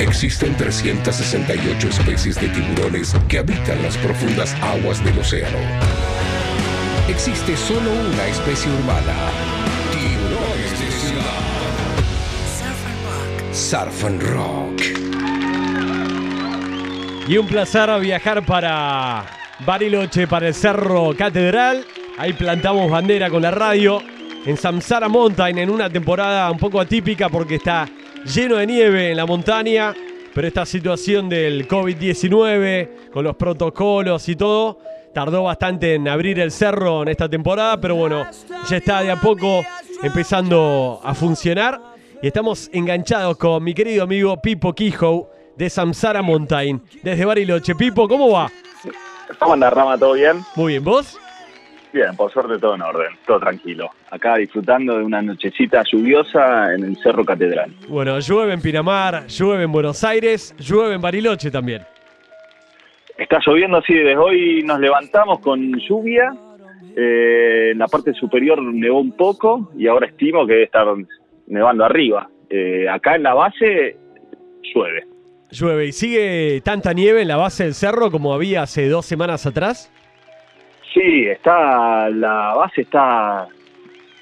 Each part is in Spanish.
Existen 368 especies de tiburones que habitan las profundas aguas del océano. Existe solo una especie humana. Tiburones de ciudad. Surf and Rock. Y un placer viajar para Bariloche, para el Cerro Catedral. Ahí plantamos bandera con la radio. En Samsara Mountain, en una temporada un poco atípica porque está lleno de nieve en la montaña. Pero esta situación del COVID-19, con los protocolos y todo, tardó bastante en abrir el cerro en esta temporada. Pero bueno, ya está de a poco empezando a funcionar. Y estamos enganchados con mi querido amigo Pipo Quijo de Samsara Mountain, desde Bariloche. Pipo, ¿cómo va? ¿Cómo anda, Rama? ¿Todo bien? Muy bien, ¿vos? Bien, por suerte todo en orden, todo tranquilo. Acá disfrutando de una nochecita lluviosa en el Cerro Catedral. Bueno, llueve en Pinamar, llueve en Buenos Aires, llueve en Bariloche también. Está lloviendo, sí, desde hoy nos levantamos con lluvia. Eh, en la parte superior nevó un poco y ahora estimo que debe estar nevando arriba. Eh, acá en la base llueve. Llueve y sigue tanta nieve en la base del cerro como había hace dos semanas atrás. Sí, está la base está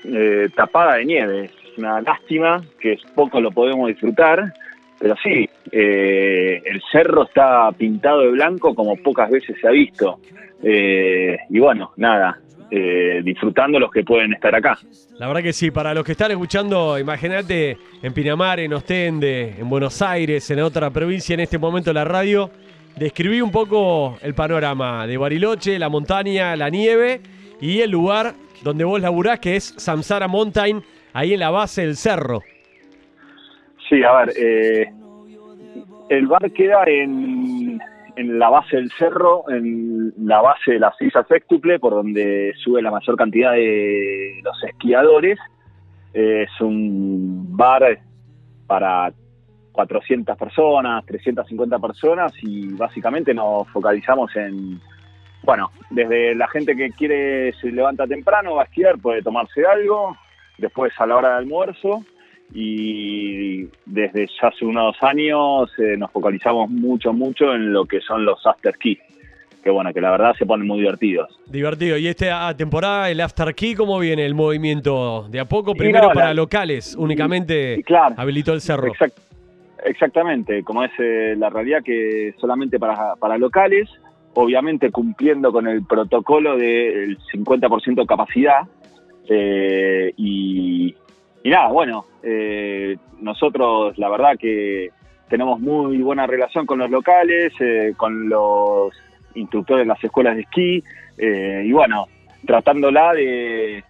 eh, tapada de nieve. Es una lástima que poco lo podemos disfrutar, pero sí, eh, el cerro está pintado de blanco como pocas veces se ha visto. Eh, y bueno, nada, eh, disfrutando los que pueden estar acá. La verdad que sí, para los que están escuchando, imagínate en Pinamar, en Ostende, en Buenos Aires, en otra provincia en este momento la radio, describí un poco el panorama de Bariloche, la montaña, la nieve y el lugar donde vos laburás, que es Samsara Mountain, ahí en la base del cerro. Sí, a ver, eh, el bar queda en, en la base del cerro, en la base de la silla sextuple, por donde sube la mayor cantidad de los esquiadores. Eh, es un bar para 400 personas, 350 personas y básicamente nos focalizamos en, bueno, desde la gente que quiere, se levanta temprano, va a esquiar, puede tomarse algo, después a la hora de almuerzo y desde ya hace unos años eh, nos focalizamos mucho, mucho en lo que son los after ski, que bueno, que la verdad se ponen muy divertidos. Divertido. ¿Y esta temporada, el After Key, cómo viene el movimiento? ¿De a poco? Primero no, para locales, únicamente y claro. habilitó el cerro. Exact- exactamente, como es eh, la realidad que solamente para, para locales, obviamente cumpliendo con el protocolo del 50% capacidad. eh, y, y nada, bueno, eh, nosotros la verdad que tenemos muy buena relación con los locales, eh, con los instructores de las escuelas de esquí, eh, y bueno, tratándola de,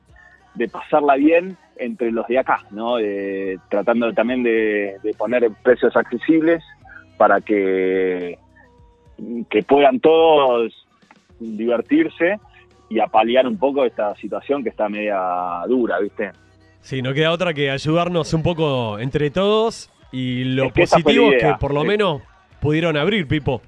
de pasarla bien entre los de acá, ¿no? Eh, tratando también de, de poner precios accesibles para que, que puedan todos divertirse y apalear un poco esta situación que está media dura, ¿viste? Sí, no queda otra que ayudarnos un poco entre todos y lo Es que positivo es que por lo Sí. menos pudieron abrir, Pipo.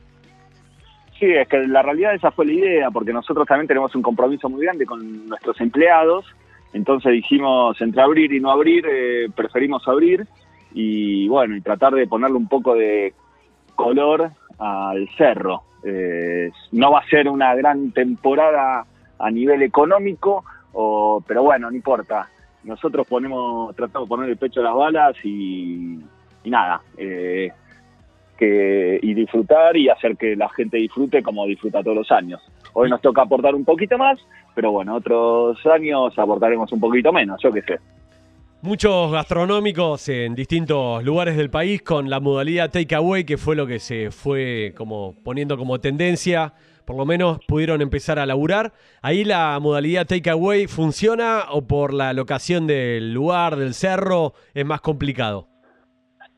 Sí, es que la realidad esa fue la idea, porque nosotros también tenemos un compromiso muy grande con nuestros empleados, entonces dijimos entre abrir y no abrir, eh, preferimos abrir y bueno, y tratar de ponerle un poco de color al cerro. Eh, no va a ser una gran temporada a nivel económico, o, pero bueno, no importa. Nosotros ponemos, tratamos de poner el pecho a las balas y, y nada. eh, que, y disfrutar y hacer que la gente disfrute como disfruta todos los años. Hoy nos toca aportar un poquito más, pero bueno, otros años aportaremos un poquito menos, yo qué sé. Muchos gastronómicos en distintos lugares del país con la modalidad takeaway, que fue lo que se fue como poniendo como tendencia, por lo menos pudieron empezar a laburar. Ahí la modalidad takeaway funciona o por la locación del lugar, del cerro, es más complicado.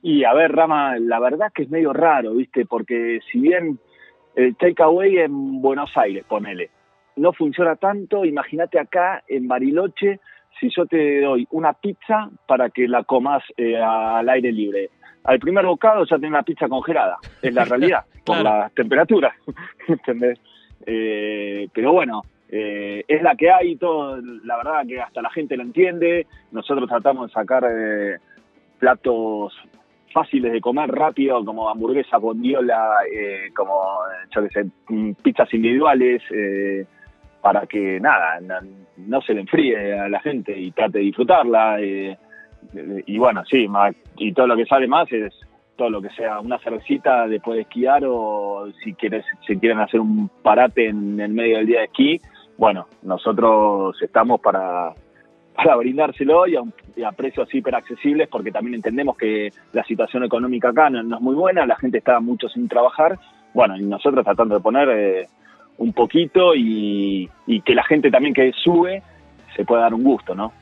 Y a ver, Rama, la verdad que es medio raro, ¿viste? Porque si bien el takeaway en Buenos Aires, ponele, no funciona tanto, imagínate acá en Bariloche, si yo te doy una pizza para que la comas eh, al aire libre. Al primer bocado ya tenés la pizza congelada, es la realidad, por las temperaturas, ¿entendés? Eh, pero bueno, eh, es la que hay, todo, la verdad que hasta la gente lo entiende, nosotros tratamos de sacar eh, platos fáciles de comer rápido, como hamburguesa, bondiola, eh, como, yo qué sé, mm, pizzas individuales, eh, para que nada, no, se le enfríe a la gente y trate de disfrutarla. Eh, y bueno, sí, y todo lo que sale más es todo lo que sea una cervecita después de esquiar o si quieres si quieren hacer un parate en el medio del día de esquí, bueno, nosotros estamos para, para brindárselo y a, precios hiper accesibles porque también entendemos que la situación económica acá no, es muy buena, la gente está mucho sin trabajar, bueno, y nosotros tratando de poner eh, un poquito y, y que la gente también que sube se pueda dar un gusto, ¿no?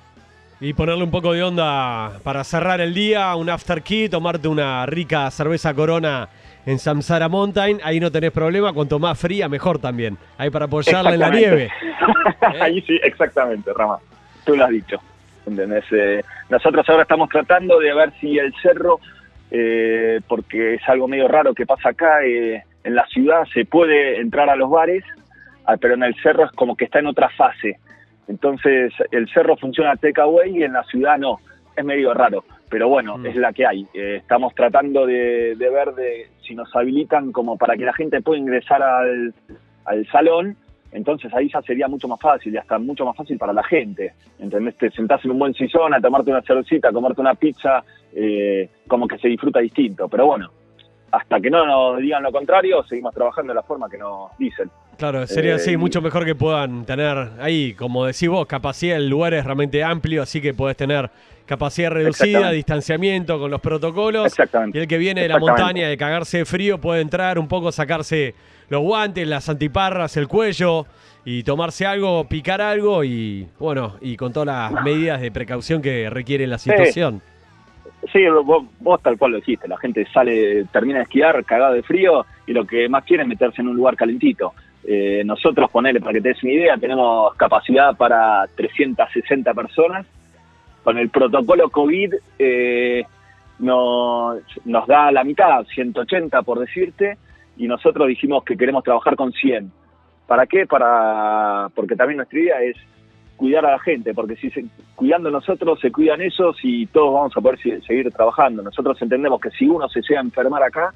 Y ponerle un poco de onda para cerrar el día, un after key, tomarte una rica cerveza corona en Samsara Mountain, ahí no tenés problema, cuanto más fría mejor también, ahí para apoyarla en la nieve. ahí sí, exactamente, Rama, tú lo has dicho. Eh, nosotros ahora estamos tratando de ver si el cerro, eh, porque es algo medio raro que pasa acá, eh, en la ciudad se puede entrar a los bares, ah, pero en el cerro es como que está en otra fase. Entonces el cerro funciona takeaway y en la ciudad no. Es medio raro, pero bueno, mm. es la que hay. Eh, estamos tratando de, ver de, si nos habilitan como para que la gente pueda ingresar al, salón. Entonces ahí ya sería mucho más fácil y hasta mucho más fácil para la gente. ¿Entendés? Te sentás en un buen sillón a tomarte una cervecita, a comerte una pizza, eh, como que se disfruta distinto. Pero bueno, hasta que no nos digan lo contrario, seguimos trabajando de la forma que nos dicen. Claro, sería así, eh, mucho mejor que puedan tener ahí, como decís vos, capacidad, el lugar es realmente amplio, así que podés tener capacidad reducida, distanciamiento con los protocolos. Exactamente. Y el que viene de la montaña de cagarse de frío puede entrar un poco, sacarse los guantes, las antiparras, el cuello y tomarse algo, picar algo y bueno, y con todas las medidas de precaución que requiere la situación. Sí, vos, tal cual lo dijiste, la gente sale, termina de esquiar cagado de frío y lo que más quiere es meterse en un lugar calentito. Eh, nosotros, ponele, para que te des una idea, tenemos capacidad para 360 personas. Con el protocolo COVID eh, nos, nos da la mitad, 180 por decirte, y nosotros dijimos que queremos trabajar con 100. ¿Para qué? Para porque también nuestra idea es cuidar a la gente, porque si se, cuidando nosotros se cuidan ellos y todos vamos a poder seguir trabajando. Nosotros entendemos que si uno se llega a enfermar acá,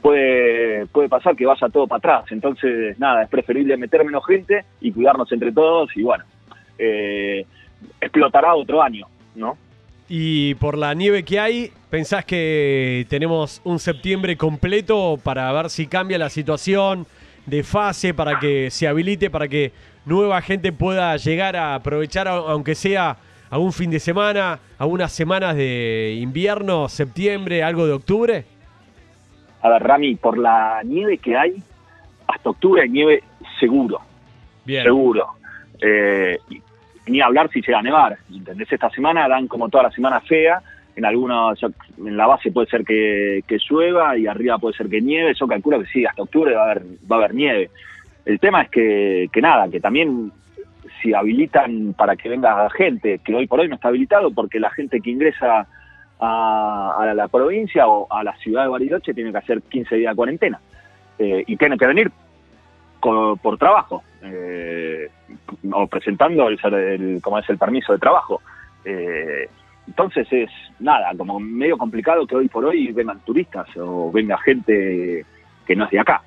puede, puede pasar que vaya todo para atrás. Entonces, nada, es preferible meter menos gente y cuidarnos entre todos y bueno, eh, explotará otro año, ¿no? Y por la nieve que hay, ¿pensás que tenemos un septiembre completo para ver si cambia la situación de fase, para que se habilite, para que nueva gente pueda llegar a aprovechar, aunque sea a un fin de semana, a unas semanas de invierno, septiembre, algo de octubre? A ver, Rami, por la nieve que hay, hasta octubre hay nieve seguro. Bien. Seguro. Eh, ni hablar si llega a nevar. ¿Entendés? Esta semana dan como toda la semana fea. En algunos, en la base puede ser que, llueva y arriba puede ser que nieve. Yo calculo que sí, hasta octubre va a haber, va a haber nieve. El tema es que, que nada, que también si habilitan para que venga gente, que hoy por hoy no está habilitado porque la gente que ingresa a, la provincia o a la ciudad de Bariloche tiene que hacer 15 días de cuarentena eh, y tiene que venir por trabajo eh, o presentando el, como es el permiso de trabajo. Eh, entonces es nada, como medio complicado que hoy por hoy vengan turistas o venga gente que no es de acá.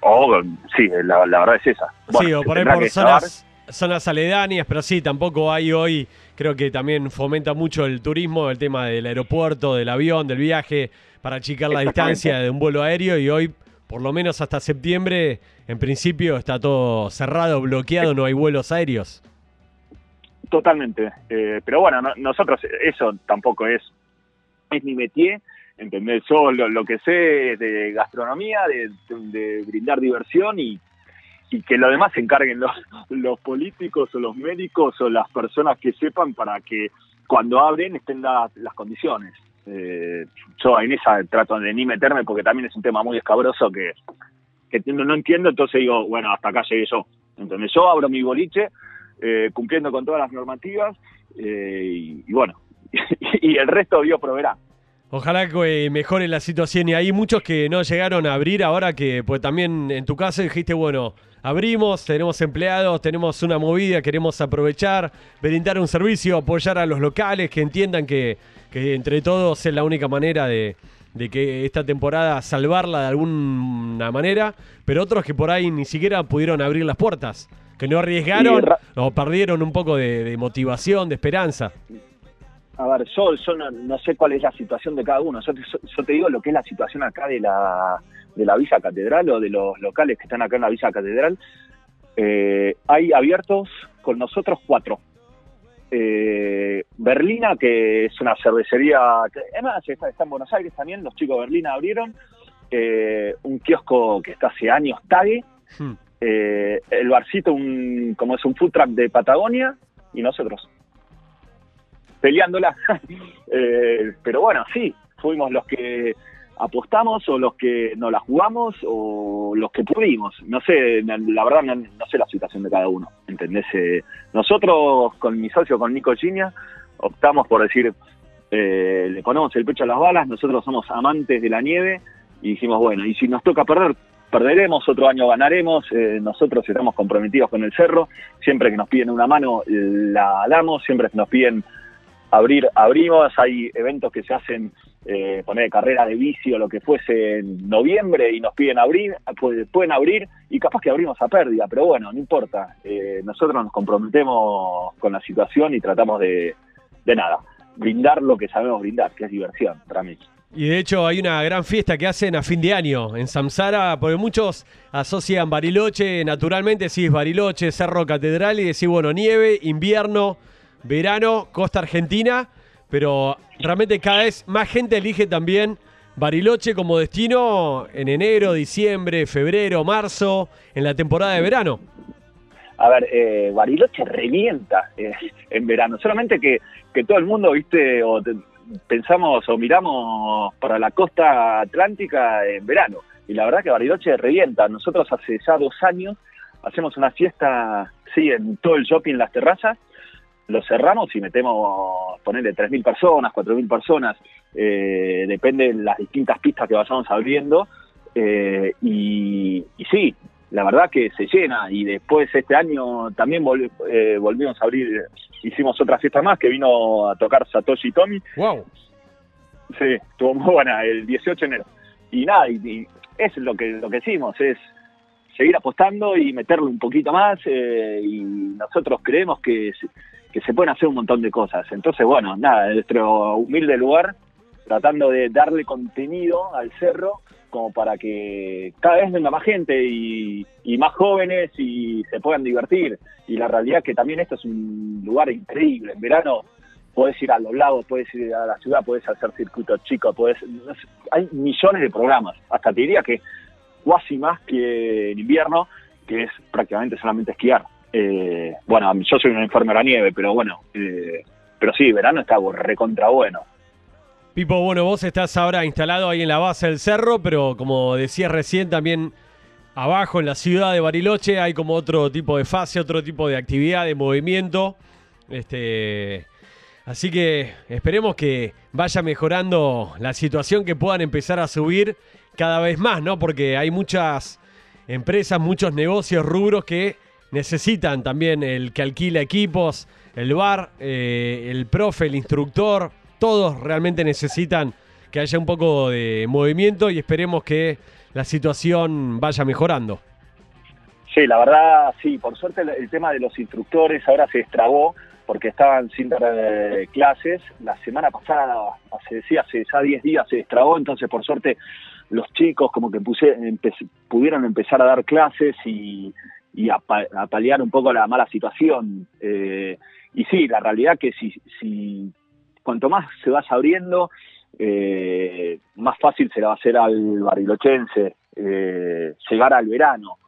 o sí, la, verdad es esa. sí, o por ahí por zonas, zonas aledañas, pero sí, tampoco hay hoy Creo que también fomenta mucho el turismo, el tema del aeropuerto, del avión, del viaje, para achicar la distancia de un vuelo aéreo y hoy, por lo menos hasta septiembre, en principio está todo cerrado, bloqueado, no hay vuelos aéreos. Totalmente. Eh, pero bueno, nosotros eso tampoco es, es mi métier. ¿entendés? Yo lo, que sé es de gastronomía, de brindar diversión y que lo demás se encarguen los, los políticos o los médicos o las personas que sepan para que cuando abren estén las condiciones. Eh, yo en esa trato de ni meterme porque también es un tema muy escabroso que, que no, entiendo, entonces digo, bueno, hasta acá llegué yo. Entonces yo abro mi boliche eh, cumpliendo con todas las normativas eh, y, bueno, y, el resto Dios proveerá. Ojalá que mejore la situación y hay muchos que no llegaron a abrir ahora que pues también en tu caso dijiste, bueno, abrimos, tenemos empleados, tenemos una movida, queremos aprovechar, brindar un servicio, apoyar a los locales, que entiendan que, que entre todos es la única manera de, de que esta temporada salvarla de alguna manera, pero otros que por ahí ni siquiera pudieron abrir las puertas, que no arriesgaron o perdieron un poco de motivación, de esperanza a ver, yo, yo no, sé cuál es la situación de cada uno. Yo te, digo lo que es la situación acá de la, de la Villa Catedral o de los locales que están acá en la Villa Catedral. Eh, hay abiertos con nosotros cuatro. Eh, Berlina, que es una cervecería, que, además está, está, en Buenos Aires también, los chicos de Berlina abrieron. Eh, un kiosco que está hace años, Tague. Hmm. el barcito, un, como es un food truck de Patagonia, y nosotros peleándola. Pero bueno, sí, fuimos los que apostamos o los que no la jugamos o los que pudimos. No sé, la verdad no, sé la situación de cada uno, ¿entendés? Eh, nosotros con mi socio, con Nico Chiña, optamos por decir, eh, le ponemos el pecho a las balas, nosotros somos amantes de la nieve y dijimos, bueno, y si nos toca perder, perderemos, otro año ganaremos, nosotros estamos comprometidos con el cerro, siempre que nos piden una mano la damos, siempre que nos piden abrir, abrimos, hay eventos que se hacen, eh, poner carrera de bici o lo que fuese en noviembre y nos piden abrir, pueden abrir y capaz que abrimos a pérdida, pero bueno, no importa, eh, nosotros nos comprometemos con la situación y tratamos de, de nada, brindar lo que sabemos brindar, que es diversión para mí. Y de hecho hay una gran fiesta que hacen a fin de año en Samsara, porque muchos asocian Bariloche, naturalmente sí Bariloche, Cerro Catedral y decís, bueno, nieve, invierno, verano, costa argentina, pero realmente cada vez más gente elige también Bariloche como destino en enero, diciembre, febrero, marzo, en la temporada de verano. A ver, eh, Bariloche revienta eh, en verano, solamente que, que todo el mundo, viste, o pensamos o miramos para la costa atlántica en verano. Y la verdad que Bariloche revienta. Nosotros hace ya dos años hacemos una fiesta, sí, en todo el shopping, las terrazas, lo cerramos y metemos, ponerle 3.000 personas, 4.000 personas, eh, depende de las distintas pistas que vayamos abriendo. Eh, y, sí, la verdad que se llena. Y después este año también eh, volvimos a abrir, hicimos otra fiesta más que vino a tocar Satoshi Tomi. ¡Wow! Sí, estuvo muy buena, el 18 de enero. Y nada, y, es lo que, lo que hicimos, es seguir apostando y meterle un poquito más. y nosotros creemos que que se pueden hacer un montón de cosas. Entonces, bueno, nada, en nuestro humilde lugar, tratando de darle contenido al cerro como para que cada vez venga más gente y, más jóvenes y se puedan divertir. Y la realidad es que también esto es un lugar increíble. En verano puedes ir a los lagos, puedes ir a la ciudad, puedes hacer circuitos chicos, puedes, hay millones de programas. Hasta te diría que casi más que en invierno, que es prácticamente solamente esquiar. Eh, bueno, yo soy un enfermero a nieve, pero bueno, eh, pero sí, verano está recontra bueno. Pipo, bueno, vos estás ahora instalado ahí en la base del cerro, pero como decías recién, también abajo en la ciudad de Bariloche hay como otro tipo de fase, otro tipo de actividad, de movimiento. Este, así que esperemos que vaya mejorando la situación, que puedan empezar a subir cada vez más, ¿no? Porque hay muchas empresas, muchos negocios, rubros que necesitan también el que alquila equipos, el bar, eh, el profe, el instructor, todos realmente necesitan que haya un poco de movimiento y esperemos que la situación vaya mejorando. Sí, la verdad, sí, por suerte el, tema de los instructores ahora se estragó porque estaban sin eh, clases. La semana pasada, se decía, hace ya 10 días se estragó, entonces por suerte los chicos como que pudieron empezar a dar clases y, y a, paliar un poco la mala situación. Eh, y sí, la realidad que si, si cuanto más se vas abriendo, eh, más fácil se le va a hacer al barilochense eh, llegar al verano.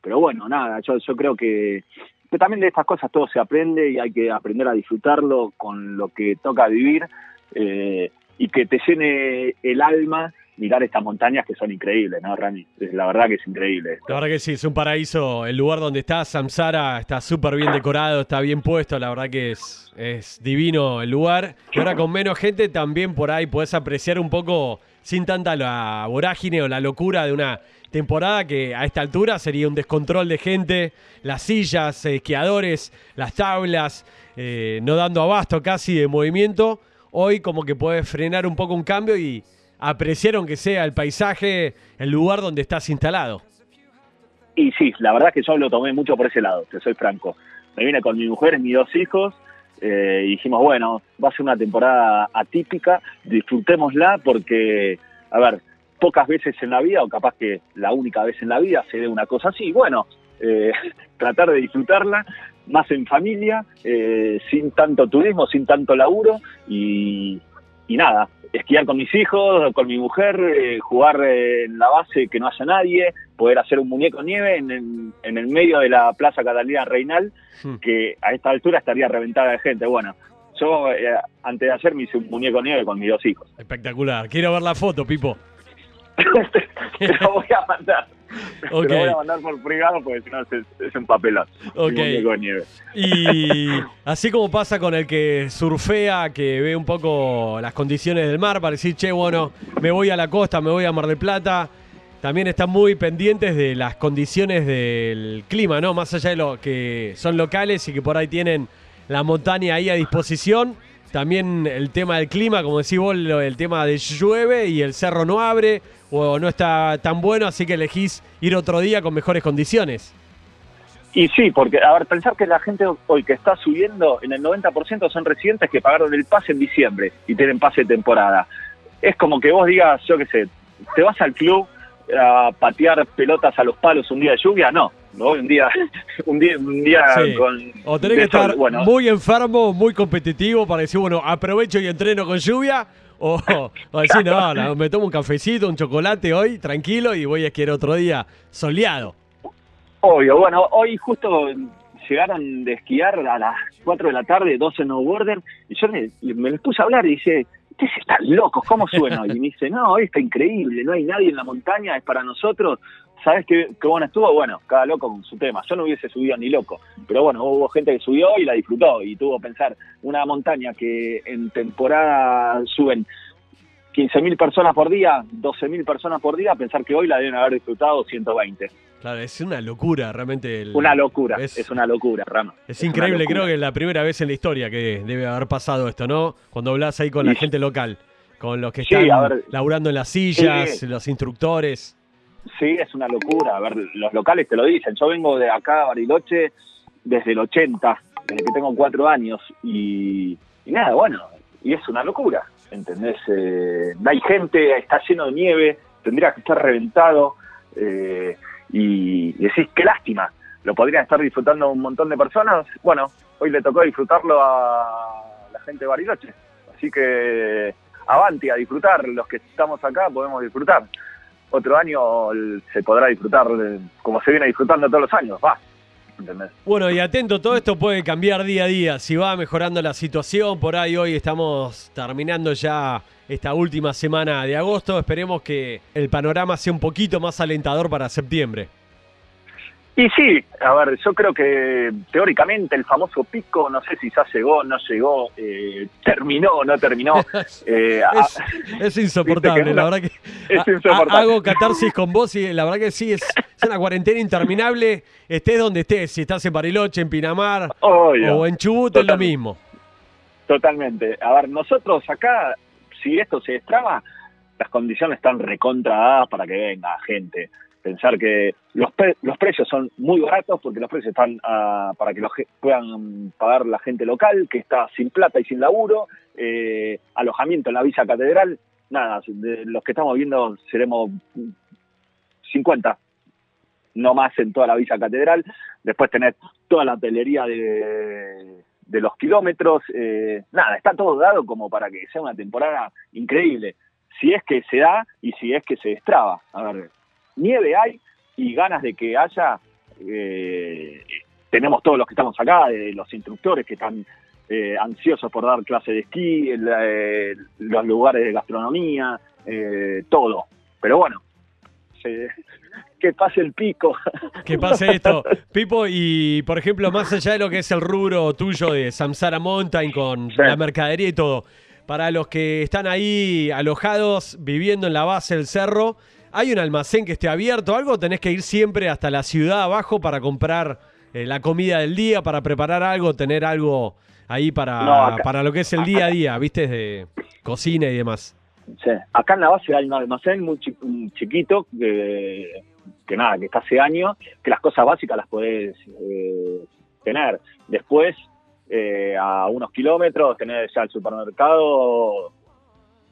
pero bueno, nada, yo, yo creo que, también de estas cosas todo se aprende y hay que aprender a disfrutarlo con lo que toca vivir y que te llene el alma mirar estas montañas que son increíbles, ¿no, Rami? La verdad que es increíble. La verdad que sí, es un paraíso. El lugar donde está Samsara está súper bien decorado, está bien puesto. La verdad que es, es divino el lugar. Y ahora con menos gente también por ahí podés apreciar un poco, sin tanta la vorágine o la locura de una temporada que a esta altura sería un descontrol de gente, las sillas, esquiadores, las tablas, eh, no dando abasto casi de movimiento. Hoy como que puedes frenar un poco un cambio y apreciaron que sea el paisaje, el lugar donde estás instalado. Y sí, la verdad es que yo lo tomé mucho por ese lado, te soy franco. Me vine con mi mujer mis dos hijos eh, y dijimos, bueno, va a ser una temporada atípica, disfrutémosla porque, a ver, pocas veces en la vida, o capaz que la única vez en la vida, se dé una cosa así. Bueno, eh, tratar de disfrutarla más en familia, eh, sin tanto turismo, sin tanto laburo y, y nada, esquiar con mis hijos, con mi mujer, eh, jugar en la base que no haya nadie, poder hacer un muñeco nieve en, en, el medio de la Plaza Catalina Reinal, hmm. que a esta altura estaría reventada de gente. Bueno, yo eh, antes de hacer me hice un muñeco nieve con mis dos hijos. Espectacular. Quiero ver la foto, Pipo. Te lo voy a mandar. Te lo voy a mandar por privado porque si no es, un papelazo. Y así como pasa con el que surfea, que ve un poco las condiciones del mar para decir, che, bueno, me voy a la costa, me voy a Mar del Plata. También están muy pendientes de las condiciones del clima, ¿no? Más allá de lo que son locales y que por ahí tienen la montaña ahí a disposición. También el tema del clima, como decís vos, el tema de llueve y el cerro no abre o no está tan bueno, así que elegís ir otro día con mejores condiciones. Y sí, porque, a ver, pensar que la gente hoy que está subiendo, en el 90% son residentes que pagaron el pase en diciembre y tienen pase de temporada. Es como que vos digas, yo qué sé, te vas al club a patear pelotas a los palos un día de lluvia, no. ¿No? Un día, un día, un día con. O tenés que estar muy enfermo, muy competitivo para decir, bueno, aprovecho y entreno con lluvia, o, decir, no, me tomo un cafecito, un chocolate hoy, tranquilo, y voy a esquiar otro día soleado. Obvio, bueno, hoy justo llegaron de esquiar a las 4 de la tarde, 12 snowboarder, y yo me, les puse a hablar y dice, ustedes están locos, ¿cómo suena? Y me dice, no, hoy está increíble, no hay nadie en la montaña, es para nosotros. ¿Sabes qué, qué bueno estuvo? Bueno, cada loco con su tema. Yo no hubiese subido ni loco, pero bueno, hubo gente que subió y la disfrutó y tuvo que pensar una montaña que en temporada suben 15.000 personas por día, 12.000 personas por día, pensar que hoy la deben haber disfrutado 120. Claro, es una locura realmente. una locura, es, una locura, Rama. Es, increíble, creo que es la primera vez en la historia que debe haber pasado esto, ¿no? Cuando hablas ahí con la gente local, con los que están laburando en las sillas, los instructores. Sí, es una locura. A ver, los locales te lo dicen. Yo vengo de acá, Bariloche, desde el 80, desde que tengo cuatro años. Y, nada, bueno, y es una locura ¿entendés? Eh, hay gente, está lleno de nieve, tendría que estar reventado, eh, y, decís, qué lástima, lo podrían estar disfrutando un montón de personas, bueno, hoy le tocó disfrutarlo a la gente de Bariloche, así que avanti a disfrutar, los que estamos acá podemos disfrutar. Otro año se podrá disfrutar como se viene disfrutando todos los años, va. Bueno, y atento, todo esto puede cambiar día a día. Si va mejorando la situación, por ahí hoy estamos terminando ya esta última semana de agosto. Esperemos que el panorama sea un poquito más alentador para septiembre. Y sí, a ver, yo creo que teóricamente el famoso pico, no sé si ya llegó, no llegó, eh, terminó o no terminó. Eh, es, insoportable, la verdad que es insoportable. hago catarsis con vos y la verdad que sí, es, una cuarentena interminable, estés donde estés, si estás en Bariloche, en Pinamar o en Chubut, es lo mismo. Totalmente. A ver, nosotros acá, si esto se destraba, las condiciones están recontradadas para que venga gente pensar que los, los precios son muy baratos porque los precios están ah, para que los puedan pagar la gente local que está sin plata y sin laburo, eh, alojamiento en la Villa Catedral, nada, de los que estamos viendo seremos 50, no más en toda la Villa Catedral, después tener toda la hotelería de, de los kilómetros, eh, nada, está todo dado como para que sea una temporada increíble, si es que se da y si es que se destraba. A ver, nieve hay y ganas de que haya, eh, tenemos todos los que estamos acá, los instructores que están eh, ansiosos por dar clases de esquí, eh, los lugares de gastronomía, eh, todo. Pero bueno, se- que pase el pico. Que pase esto. Pipo, y por ejemplo, más allá de lo que es el rubro tuyo de Samsara Mountain con Sí. la mercadería y todo, para los que están ahí alojados, viviendo en la base del cerro, ¿hay un almacén que esté abierto? ¿Algo? o ¿Tenés que ir siempre hasta la ciudad abajo para comprar eh, la comida del día, para preparar algo, tener algo ahí para, No, acá- para lo que es el día a día, viste, de cocina y demás? Sí. Acá en la base hay un almacén muy chiquito que, que nada, que está hace años, que las cosas básicas las podés eh, tener. Después, eh, a unos kilómetros, tenés ya el supermercado,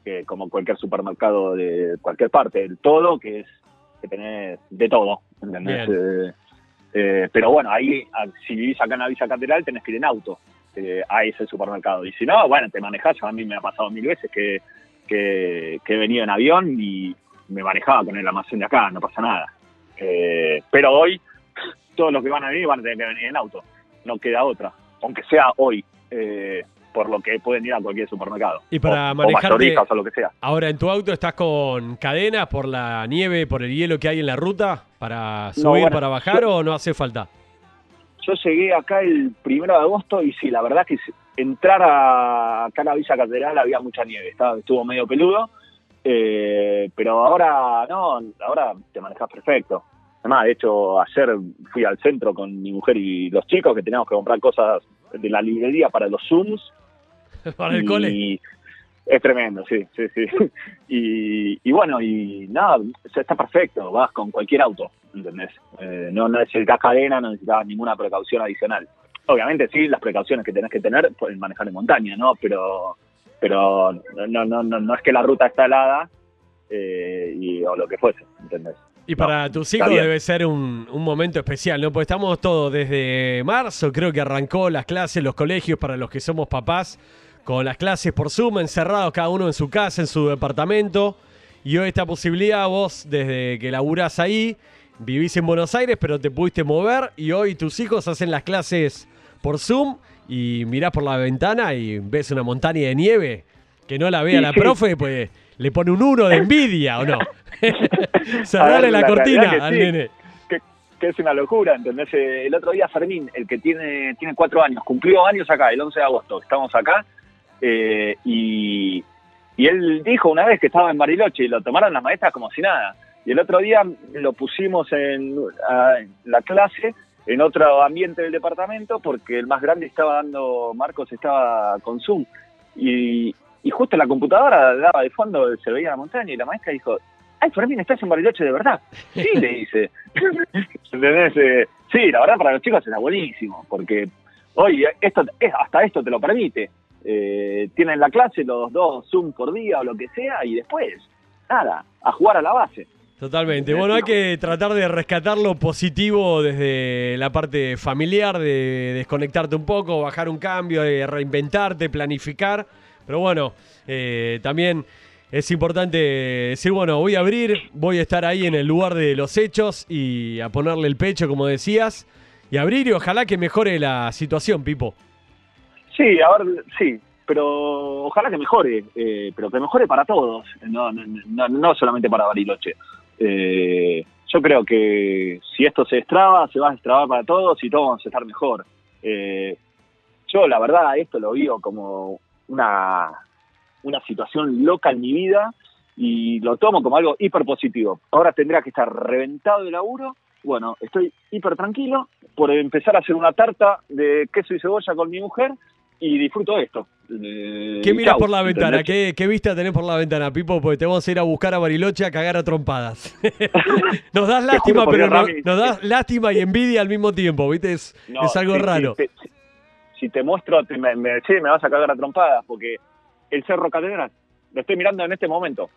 que como cualquier supermercado de cualquier parte, el todo, que es que tenés de todo, ¿entendés? Eh, eh, pero bueno, ahí, a- si vivís acá en la Villa Catedral, tenés que ir en auto eh, a ese supermercado. Y si no, bueno, te manejás, a mí me ha pasado mil veces que que, que he venido en avión y me manejaba con el almacén de acá, no pasa nada. Eh, pero hoy, todos los que van a venir van a tener que venir en auto, no queda otra, aunque sea hoy, eh, por lo que pueden ir a cualquier supermercado. Y para o, o manejarte- mayoristas o lo que sea. Ahora, ¿en tu auto estás con cadenas por la nieve, por el hielo que hay en la ruta? ¿Para No, subir, bueno, para bajar yo- o no hace falta? Yo llegué acá el primero de agosto y sí, la verdad que si- entrar a, acá a la Villa Catedral había mucha nieve, estaba, estuvo medio peludo, eh, pero ahora no, ahora te manejas perfecto. Además, de hecho, ayer fui al centro con mi mujer y los chicos que teníamos que comprar cosas de la librería para los Zooms. ¿Para el y cole? Es tremendo, sí, sí, sí. Y, y bueno, y nada, está perfecto, vas con cualquier auto, ¿entendés? Eh, no necesitas cadena, no necesitas ninguna precaución adicional. Obviamente sí, las precauciones que tenés que tener pueden manejar en montaña, ¿no? Pero pero no, no, no, no es que la ruta está helada eh, y, o lo que fuese, ¿entendés? Y para tus hijos debe ser un, un momento especial, ¿no? Porque estamos todos desde marzo, creo que arrancó las clases, los colegios para los que somos papás, con las clases por Zoom, encerrados cada uno en su casa, en su departamento. Y hoy esta posibilidad, vos desde que laburás ahí, vivís en Buenos Aires, pero te pudiste mover y hoy tus hijos hacen las clases por Zoom y mirás por la ventana y ves una montaña de nieve que no la vea Sí, la sí. profe, pues le pone un uno de envidia, ¿o no? Cerrarle la, la cortina que al sí. nene. que, que es una locura, ¿entendés? Eh, El otro día Fermín, el que tiene, tiene cuatro años, cumplió años acá, el 11 de agosto, estamos acá, eh, y, y él dijo una vez que estaba en Bariloche y lo tomaron las maestras como si nada. Y el otro día lo pusimos en, a- en la clase en otro ambiente del departamento porque el más grande estaba dando, Marcos estaba con Zoom. Y, y justo la computadora daba de fondo, se veía la montaña y la maestra dijo, ay, Fermín, estás en Bariloche de verdad. Sí, le dice. ¿Entendés? Eh, sí, la verdad para los chicos era buenísimo, porque hoy esto, es- hasta esto te lo permite. Eh, tienen la clase los dos Zoom por día o lo que sea y después, nada, a jugar a la base. Totalmente. Bueno, hay que tratar de rescatar lo positivo desde la parte familiar, de desconectarte un poco, bajar un cambio, de reinventarte, planificar. Pero bueno, eh, también es importante decir, bueno, voy a abrir, voy a estar ahí en el lugar de los hechos y a ponerle el pecho, como decías, y abrir y ojalá que mejore la situación, Pipo. Sí, a ver, sí, pero ojalá que mejore, eh, pero que mejore para todos, no, no, no, no solamente para Bariloche. Eh, yo creo que si esto se destraba, se va a destrabar para todos y todos vamos a estar mejor. Eh, yo, la verdad, esto lo vivo como una, una situación loca en mi vida y lo tomo como algo hiper positivo. Ahora tendría que estar reventado de laburo. Bueno, estoy hiper tranquilo por empezar a hacer una tarta de queso y cebolla con mi mujer y disfruto esto. Eh, ¿Qué miras por la ventana? ¿Qué, ¿Qué vista tenés por la ventana, Pipo? Porque te vamos a ir a buscar a Bariloche a cagar a trompadas. nos das lástima, pero no- nos das lástima y envidia al mismo tiempo, ¿viste? Es, No, es algo raro. si, si te muestro, te- me, me, sí, me vas a cagar a trompadas, porque el Cerro Catedral lo estoy mirando en este momento.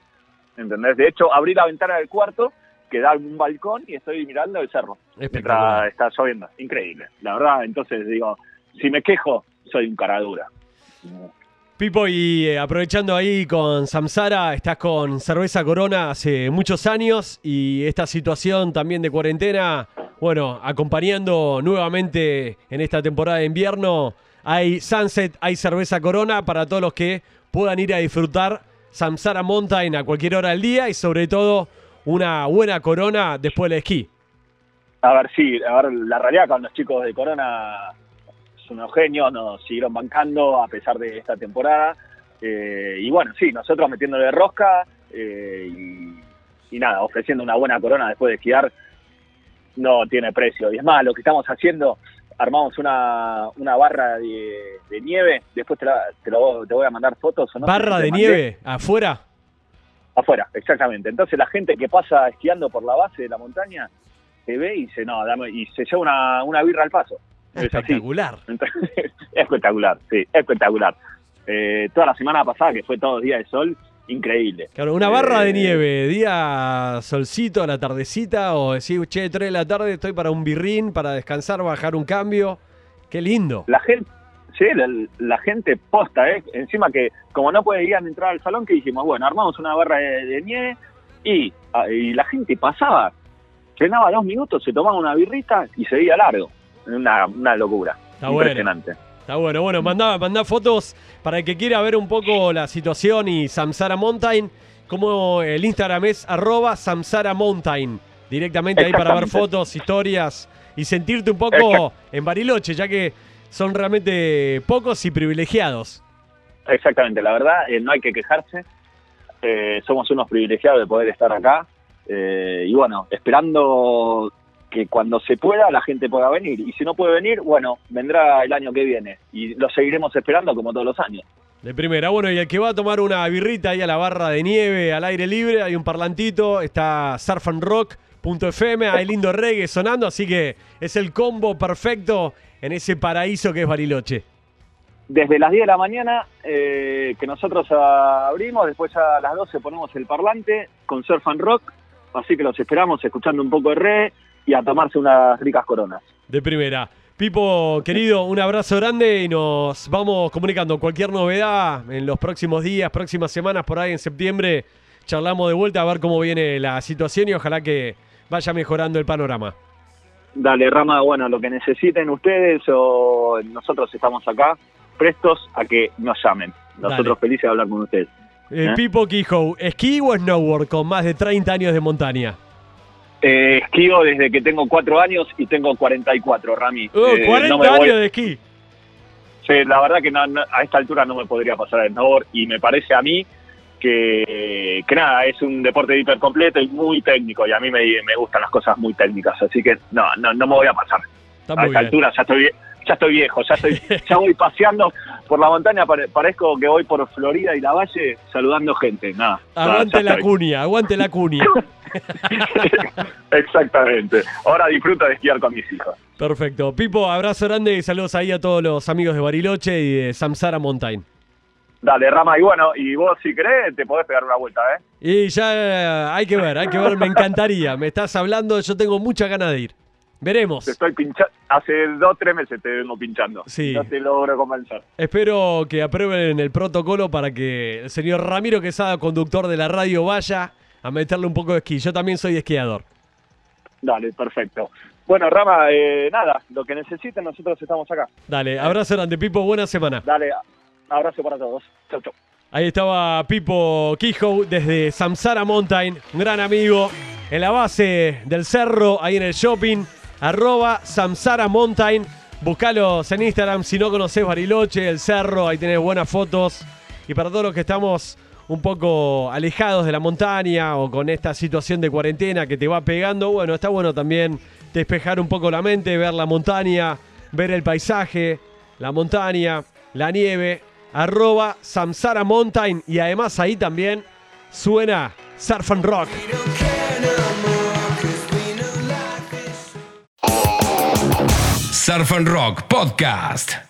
¿Entendés? De hecho, abrí la ventana del cuarto, que da un balcón, y estoy mirando el cerro. Mientras está lloviendo. Increíble. La verdad, entonces digo, si me quejo, soy un cara dura. Pipo, y eh, aprovechando ahí con Samsara, estás con Cerveza Corona hace muchos años y esta situación también de cuarentena, bueno, acompañando nuevamente en esta temporada de invierno, hay Sunset, hay Cerveza Corona para todos los que puedan ir a disfrutar Samsara Mountain a cualquier hora del día y sobre todo una buena corona después del esquí. A ver, sí, a ver, la realidad con los chicos de Corona unos genios, nos siguieron bancando a pesar de esta temporada. Eh, y bueno, sí, nosotros metiéndole rosca eh, y, y nada, ofreciendo una buena corona después de esquiar, no tiene precio. Y es más, lo que estamos haciendo, armamos una, una barra de, de nieve, después te, la- te, lo, te voy a mandar fotos. ¿o no? Barra de nieve afuera. Afuera, exactamente. Entonces la gente que pasa esquiando por la base de la montaña te ve y dice, no, dame, y se lleva una, una birra al paso. Es. Espectacular. Entonces, espectacular, sí, espectacular. Eh, toda la semana pasada, que fue todo día de sol, increíble. Claro, una barra de Eh, nieve, día solcito a la tardecita o decir, che, 3 de la tarde estoy para un birrín, para descansar, bajar un cambio. Qué lindo. La gente, sí, la, la gente posta, ¿eh? Encima que, como no podían entrar al salón, que dijimos, bueno, armamos una barra de, de nieve y, ah, y la gente pasaba, frenaba dos minutos, se tomaba una birrita y seguía largo. Una, una locura. Está bueno. Impresionante. Está bueno, bueno, mandá, mandá fotos para el que quiera ver un poco la situación y Samsara Mountain, como el Instagram es arroba Samsara Mountain. Directamente ahí para ver fotos, historias y sentirte un poco en Bariloche, ya que son realmente pocos y privilegiados. Exactamente, la verdad, eh, no hay que quejarse. Eh, somos unos privilegiados de poder estar acá. Eh, y bueno, esperando que cuando se pueda la gente pueda venir. Y si no puede venir, bueno, vendrá el año que viene. Y lo seguiremos esperando como todos los años. De primera, bueno, y el que va a tomar una birrita ahí a la barra de nieve, al aire libre, hay un parlantito, está surfandrock.fm, hay lindo reggae sonando, así que es el combo perfecto en ese paraíso que es Bariloche. Desde las 10 de la mañana eh, que nosotros abrimos, después a las 12 ponemos el parlante con Surf and Rock. Así que los esperamos escuchando un poco de re y a tomarse unas ricas coronas. De primera. Pipo, querido, un abrazo grande y nos vamos comunicando. Cualquier novedad en los próximos días, próximas semanas, por ahí en septiembre, charlamos de vuelta a ver cómo viene la situación y ojalá que vaya mejorando el panorama. Dale, Rama, bueno, lo que necesiten ustedes o nosotros estamos acá prestos a que nos llamen. Nosotros Dale. felices de hablar con ustedes. Eh, ¿Eh? Pipo Quijo, ¿esquí o snowboard con más de 30 años de montaña? Eh, esquío desde que tengo cuatro años y tengo 44, Rami. Oh, Eh, 40 no me voy- años de esquí. Sí, la verdad que no- no- a esta altura no me podría pasar el snowboard y me parece a mí que, que nada, es un deporte hiper completo y muy técnico y a mí me, me gustan las cosas muy técnicas, así que no, no, no me voy a pasar. Está a esta bien. altura ya estoy, ya estoy viejo, ya, estoy, ya voy paseando por la montaña, pare- parezco que voy por Florida y la Valle saludando gente, nada. Aguante la cuña, aguante la cuña. Exactamente. Ahora disfruto de esquiar con mis hijos. Perfecto. Pipo, abrazo grande y saludos ahí a todos los amigos de Bariloche y de Samsara Mountain. Dale, Rama, y bueno, y vos si querés te podés pegar una vuelta, ¿eh? Y ya eh, hay que ver, hay que ver, me encantaría. Me estás hablando, yo tengo muchas ganas de ir. Veremos. Te estoy pinchando, hace dos, tres meses te vengo pinchando. Sí. No te logro convencer. Espero que aprueben el protocolo para que el señor Ramiro Quesada, conductor de la radio, vaya a meterle un poco de esquí. Yo también soy esquiador. Dale, perfecto. Bueno, Rama, eh, nada, lo que necesiten nosotros estamos acá. Dale, abrazo grande, Pipo, buena semana. Dale, abrazo para todos. Chau, chau. Ahí estaba Pipo Quijo desde Samsara Mountain, un gran amigo, en la base del cerro, ahí en el shopping, arroba Samsara Mountain. Buscalos en Instagram si no conoces Bariloche, el cerro, ahí tenés buenas fotos. Y para todos los que estamos un poco alejados de la montaña o con esta situación de cuarentena que te va pegando, bueno, está bueno también despejar un poco la mente, ver la montaña, ver el paisaje, la montaña, la nieve, arroba Samsara Mountain y además ahí también suena Surf and Rock. Surf and Rock Podcast.